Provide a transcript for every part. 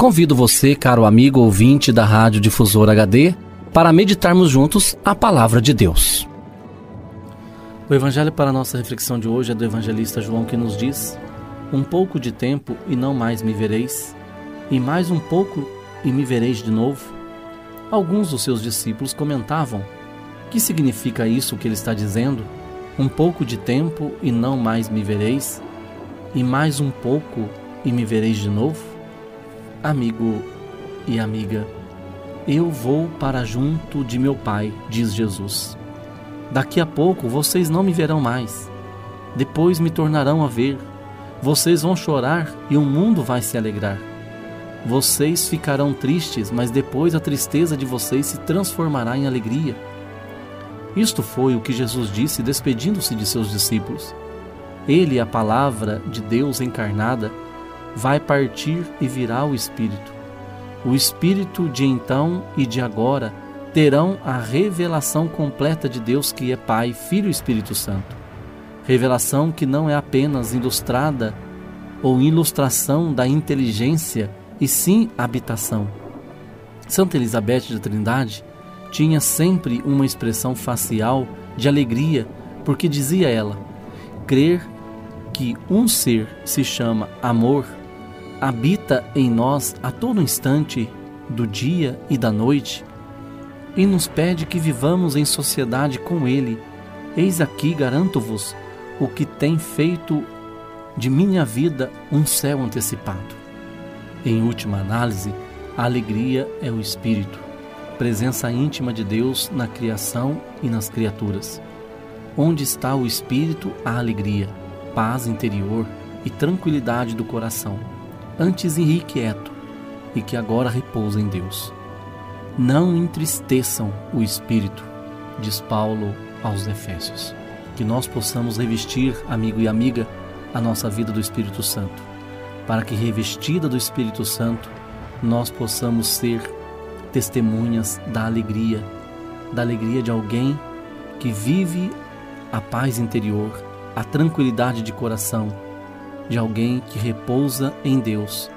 Convido você, caro amigo ouvinte da Rádio Difusora HD, para meditarmos juntos a palavra de Deus. O evangelho para a nossa reflexão de hoje é do evangelista João que nos diz: Um pouco de tempo e não mais me vereis, e mais um pouco e me vereis de novo. Alguns dos seus discípulos comentavam: Que significa isso que ele está dizendo? Um pouco de tempo e não mais me vereis, e mais um pouco e me vereis de novo? Amigo e amiga, eu vou para junto de meu Pai, diz Jesus. Daqui a pouco vocês não me verão mais. Depois me tornarão a ver. Vocês vão chorar e o mundo vai se alegrar. Vocês ficarão tristes, mas depois a tristeza de vocês se transformará em alegria. Isto foi o que Jesus disse despedindo-se de seus discípulos. Ele, a palavra de Deus encarnada, vai partir e virá o Espírito. O Espírito de então e de agora terão a revelação completa de Deus que é Pai, Filho e Espírito Santo. Revelação que não é apenas ilustrada ou ilustração da inteligência, e sim habitação. Santa Elizabeth de Trindade tinha sempre uma expressão facial de alegria, porque dizia ela: crer que um ser se chama amor habita em nós a todo instante do dia e da noite e nos pede que vivamos em sociedade com Ele. Eis aqui, garanto-vos, o que tem feito de minha vida um céu antecipado. Em última análise, a alegria é o Espírito, presença íntima de Deus na criação e nas criaturas. Onde está o Espírito, a alegria, paz interior e tranquilidade do coração antes irrequieto e que agora repousa em Deus. Não entristeçam o espírito, diz Paulo aos Efésios. Que nós possamos revestir, amigo e amiga, a nossa vida do Espírito Santo, para que revestida do Espírito Santo, nós possamos ser testemunhas da alegria, da alegria de alguém que vive a paz interior, a tranquilidade de coração de alguém que repousa em Deus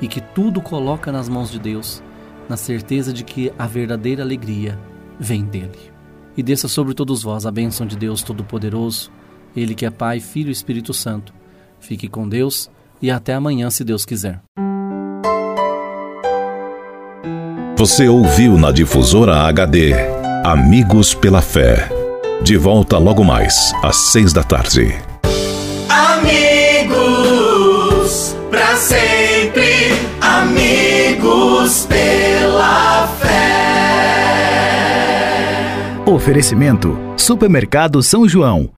e que tudo coloca nas mãos de Deus, na certeza de que a verdadeira alegria vem dele. E desça sobre todos vós a bênção de Deus Todo-Poderoso, Ele que é Pai, Filho e Espírito Santo. Fique com Deus e até amanhã, se Deus quiser. Você ouviu na Difusora HD Amigos pela Fé. De volta logo mais, às seis da tarde. Pela fé. Oferecimento: Supermercado São João.